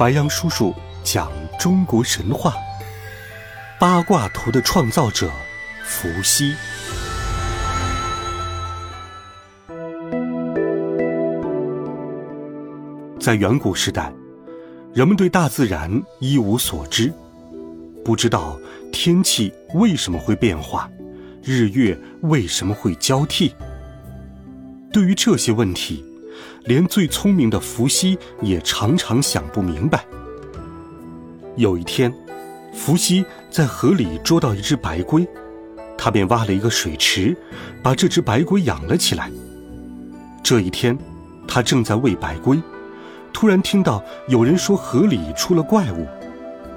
白杨叔叔讲中国神话。八卦图的创造者伏羲。在远古时代，人们对大自然一无所知，不知道天气为什么会变化，日月为什么会交替。对于这些问题，连最聪明的伏羲也常常想不明白。有一天，伏羲在河里捉到一只白龟，他便挖了一个水池，把这只白龟养了起来。这一天，他正在喂白龟，突然听到有人说河里出了怪物。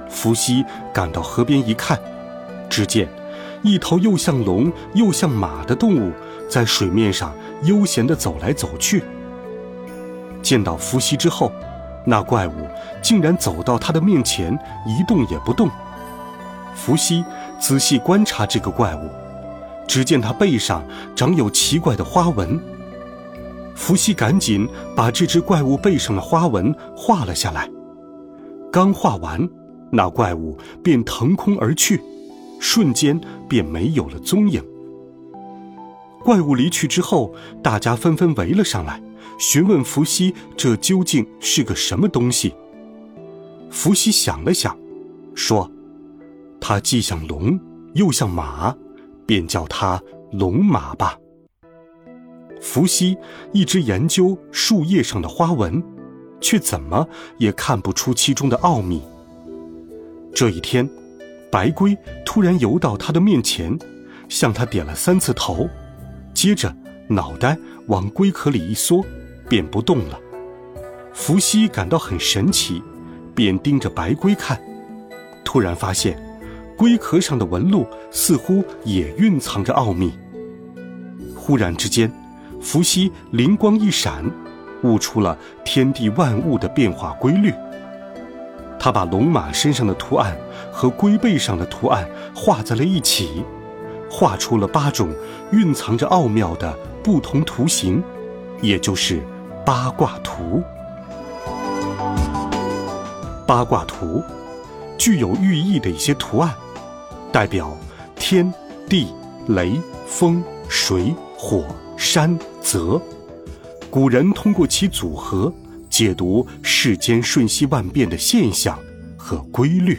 伏羲赶到河边一看，只见一头又像龙又像马的动物在水面上悠闲地走来走去。见到伏羲之后，那怪物竟然走到他的面前，一动也不动。伏羲仔细观察这个怪物，只见它背上长有奇怪的花纹。伏羲赶紧把这只怪物背上的花纹画了下来。刚画完，那怪物便腾空而去，瞬间便没有了踪影。怪物离去之后，大家纷纷围了上来。询问伏羲：“这究竟是个什么东西？”伏羲想了想，说：“它既像龙，又像马，便叫它龙马吧。”伏羲一直研究树叶上的花纹，却怎么也看不出其中的奥秘。这一天，白龟突然游到他的面前，向他点了三次头，接着脑袋往龟壳里一缩。便不动了。伏羲感到很神奇，便盯着白龟看，突然发现，龟壳上的纹路似乎也蕴藏着奥秘。忽然之间，伏羲灵光一闪，悟出了天地万物的变化规律。他把龙马身上的图案和龟背上的图案画在了一起，画出了八种蕴藏着奥妙的不同图形，也就是。八卦图，八卦图具有寓意的一些图案，代表天地雷风水火山泽。古人通过其组合，解读世间瞬息万变的现象和规律。